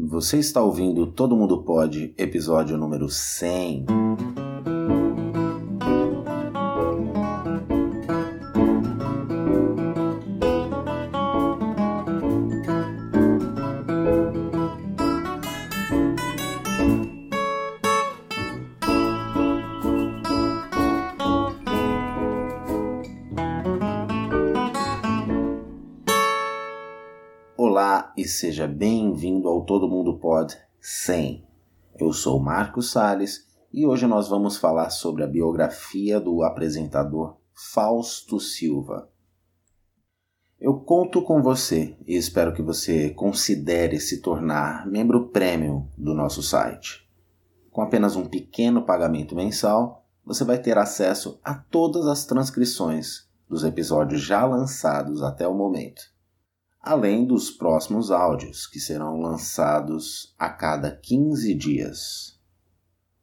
Você está ouvindo Todo Mundo Pode, episódio número 100. E seja bem-vindo ao Todo Mundo Pod 100. Eu sou Marcos Sales e hoje nós vamos falar sobre a biografia do apresentador Fausto Silva. Eu conto com você e espero que você considere se tornar membro premium do nosso site. Com apenas um pequeno pagamento mensal, você vai ter acesso a todas as transcrições dos episódios já lançados até o momento além dos próximos áudios, que serão lançados a cada 15 dias.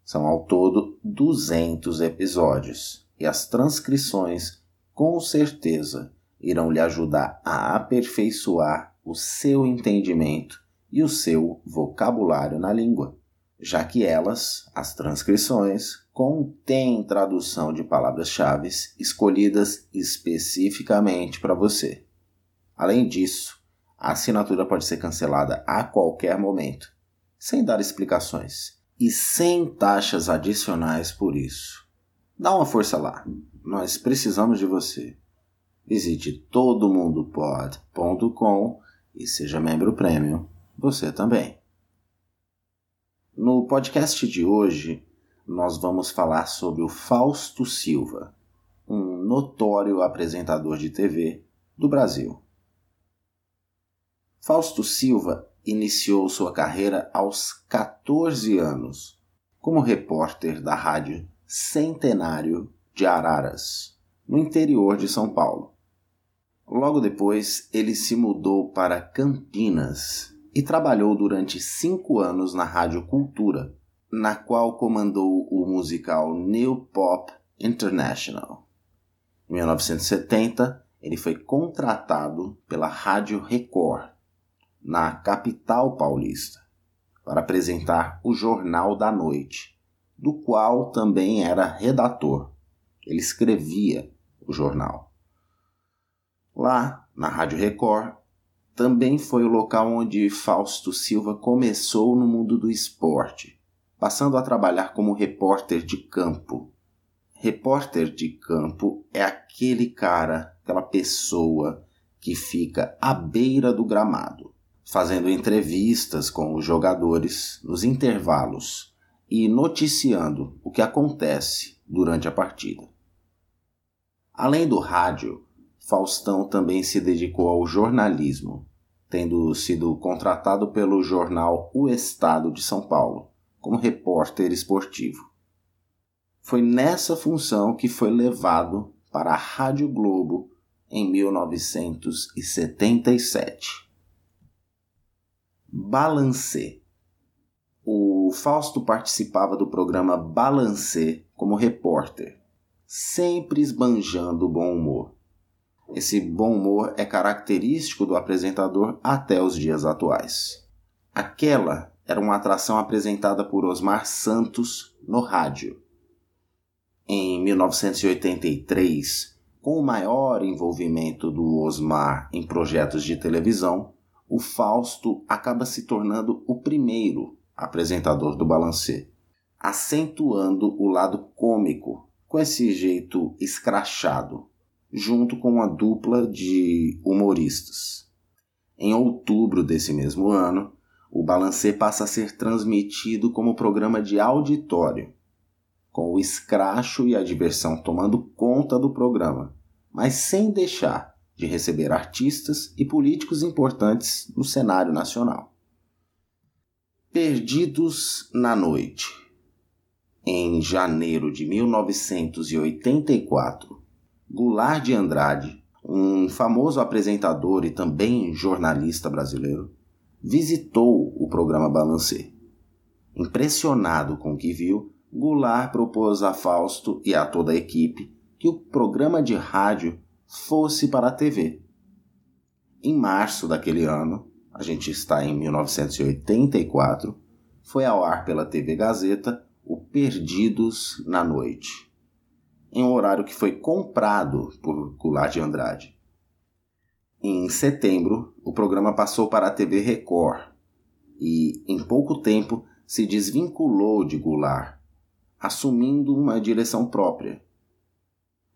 São ao todo 200 episódios, e as transcrições, com certeza, irão lhe ajudar a aperfeiçoar o seu entendimento e o seu vocabulário na língua, já que elas, as transcrições, contêm tradução de palavras-chave escolhidas especificamente para você. Além disso, a assinatura pode ser cancelada a qualquer momento, sem dar explicações e sem taxas adicionais por isso. Dá uma força lá, nós precisamos de você. Visite todomundopod.com e seja membro premium, você também. No podcast de hoje, nós vamos falar sobre o Fausto Silva, um notório apresentador de TV do Brasil. Fausto Silva iniciou sua carreira aos 14 anos como repórter da rádio Centenário de Araras, no interior de São Paulo. Logo depois, ele se mudou para Campinas e trabalhou durante cinco anos na Rádio Cultura, na qual comandou o musical New Pop International. Em 1970, ele foi contratado pela Rádio Record na capital paulista, para apresentar o Jornal da Noite, do qual também era redator. Ele escrevia o jornal. Lá, na Rádio Record, também foi o local onde Fausto Silva começou no mundo do esporte, passando a trabalhar como repórter de campo. Repórter de campo é aquele cara, aquela pessoa que fica à beira do gramado fazendo entrevistas com os jogadores nos intervalos e noticiando o que acontece durante a partida. Além do rádio, Faustão também se dedicou ao jornalismo, tendo sido contratado pelo jornal O Estado de São Paulo como repórter esportivo. Foi nessa função que foi levado para a Rádio Globo em 1977. Balancê. O Fausto participava do programa Balancê como repórter, sempre esbanjando bom humor. Esse bom humor é característico do apresentador até os dias atuais. Aquela era uma atração apresentada por Osmar Santos no rádio. Em 1983, com o maior envolvimento do Osmar em projetos de televisão, o Fausto acaba se tornando o primeiro apresentador do Balancê, acentuando o lado cômico com esse jeito escrachado, junto com uma dupla de humoristas. Em outubro desse mesmo ano, o Balancê passa a ser transmitido como programa de auditório, com o escracho e a diversão tomando conta do programa, mas sem deixar de receber artistas e políticos importantes no cenário nacional. Perdidos na Noite. Em janeiro de 1984, Goulart de Andrade, um famoso apresentador e também jornalista brasileiro, visitou o programa Balancê. Impressionado com o que viu, Goulart propôs a Fausto e a toda a equipe que o programa de rádio fosse para a TV. Em março daquele ano, a gente está em 1984, foi ao ar pela TV Gazeta o Perdidos na Noite, em um horário que foi comprado por Goulart de Andrade. Em setembro, o programa passou para a TV Record e, em pouco tempo, se desvinculou de Goulart, assumindo uma direção própria.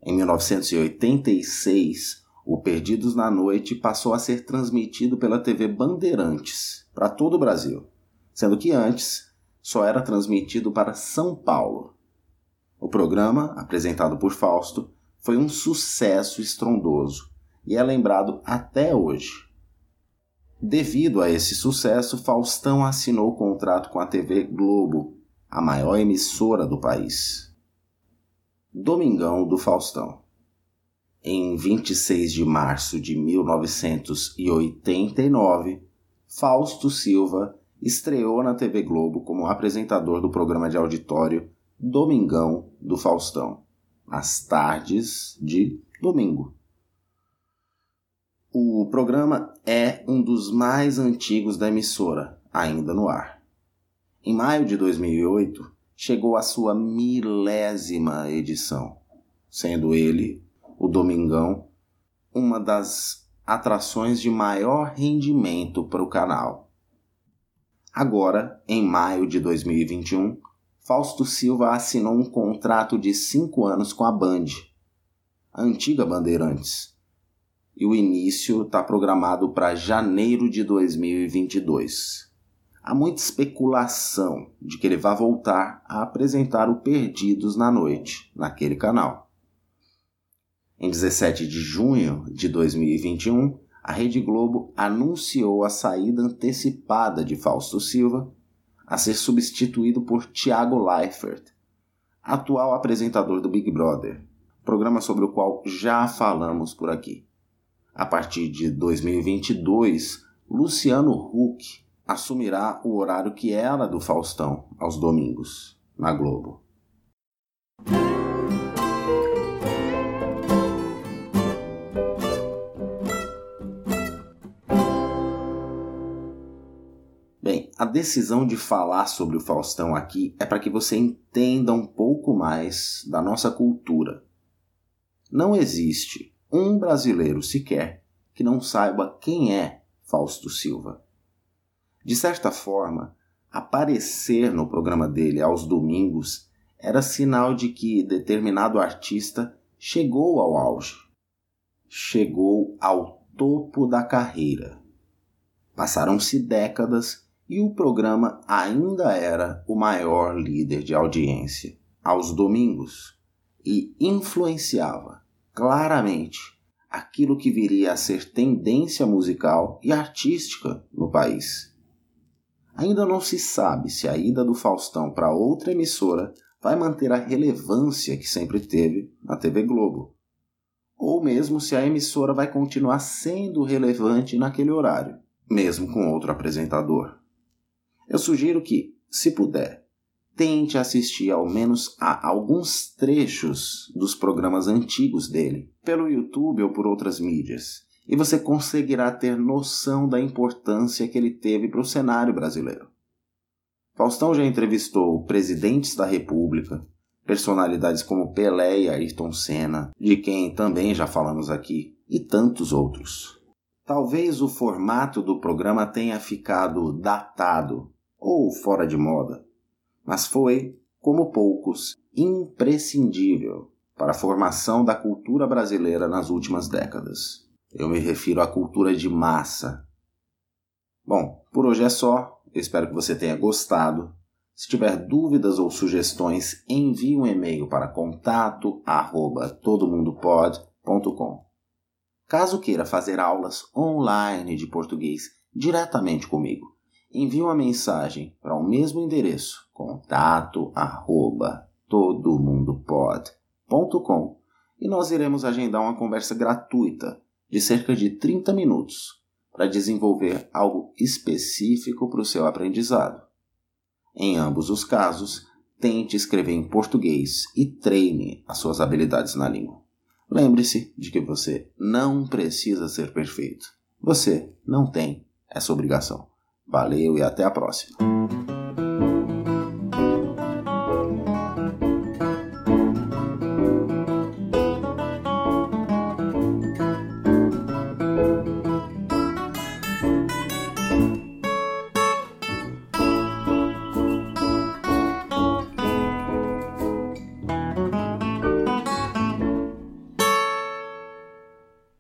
Em 1986, o Perdidos na Noite passou a ser transmitido pela TV Bandeirantes para todo o Brasil, sendo que antes só era transmitido para São Paulo. O programa, apresentado por Fausto, foi um sucesso estrondoso e é lembrado até hoje. Devido a esse sucesso, Faustão assinou contrato com a TV Globo, a maior emissora do país. Domingão do Faustão. Em 26 de março de 1989, Fausto Silva estreou na TV Globo como apresentador do programa de auditório Domingão do Faustão, às tardes de domingo. O programa é um dos mais antigos da emissora, ainda no ar. Em maio de 2008, chegou a sua milésima edição, sendo ele, o Domingão, uma das atrações de maior rendimento para o canal. Agora, em maio de 2021, Fausto Silva assinou um contrato de cinco anos com a Band, a antiga Bandeirantes, e o início está programado para janeiro de 2022. Há muita especulação de que ele vai voltar a apresentar o Perdidos na Noite, naquele canal. Em 17 de junho de 2021, a Rede Globo anunciou a saída antecipada de Fausto Silva a ser substituído por Tiago Leifert, atual apresentador do Big Brother, programa sobre o qual já falamos por aqui. A partir de 2022, Luciano Huck assumirá o horário que era do Faustão, aos domingos, na Globo. Bem, a decisão de falar sobre o Faustão aqui é para que você entenda um pouco mais da nossa cultura. Não existe um brasileiro sequer que não saiba quem é Fausto Silva. De certa forma, aparecer no programa dele aos domingos era sinal de que determinado artista chegou ao auge, chegou ao topo da carreira. Passaram-se décadas e o programa ainda era o maior líder de audiência aos domingos e influenciava claramente aquilo que viria a ser tendência musical e artística no país. Ainda não se sabe se a ida do Faustão para outra emissora vai manter a relevância que sempre teve na TV Globo, ou mesmo se a emissora vai continuar sendo relevante naquele horário, mesmo com outro apresentador. Eu sugiro que, se puder, tente assistir ao menos a alguns trechos dos programas antigos dele, pelo YouTube ou por outras mídias, e você conseguirá ter noção da importância que ele teve para o cenário brasileiro. Faustão já entrevistou presidentes da República, personalidades como Pelé e Ayrton Senna, de quem também já falamos aqui, e tantos outros. Talvez o formato do programa tenha ficado datado ou fora de moda, mas foi, como poucos, imprescindível para a formação da cultura brasileira nas últimas décadas. Eu me refiro à cultura de massa. Bom, por hoje é só. Espero que você tenha gostado. Se tiver dúvidas ou sugestões, envie um e-mail para contato@todomundopod.com. Caso queira fazer aulas online de português diretamente comigo, envie uma mensagem para o mesmo endereço, contato todomundopod.com e nós iremos agendar uma conversa gratuita de cerca de 30 minutos para desenvolver algo específico para o seu aprendizado. Em ambos os casos, tente escrever em português e treine as suas habilidades na língua. Lembre-se de que você não precisa ser perfeito. Você não tem essa obrigação. Valeu e até a próxima.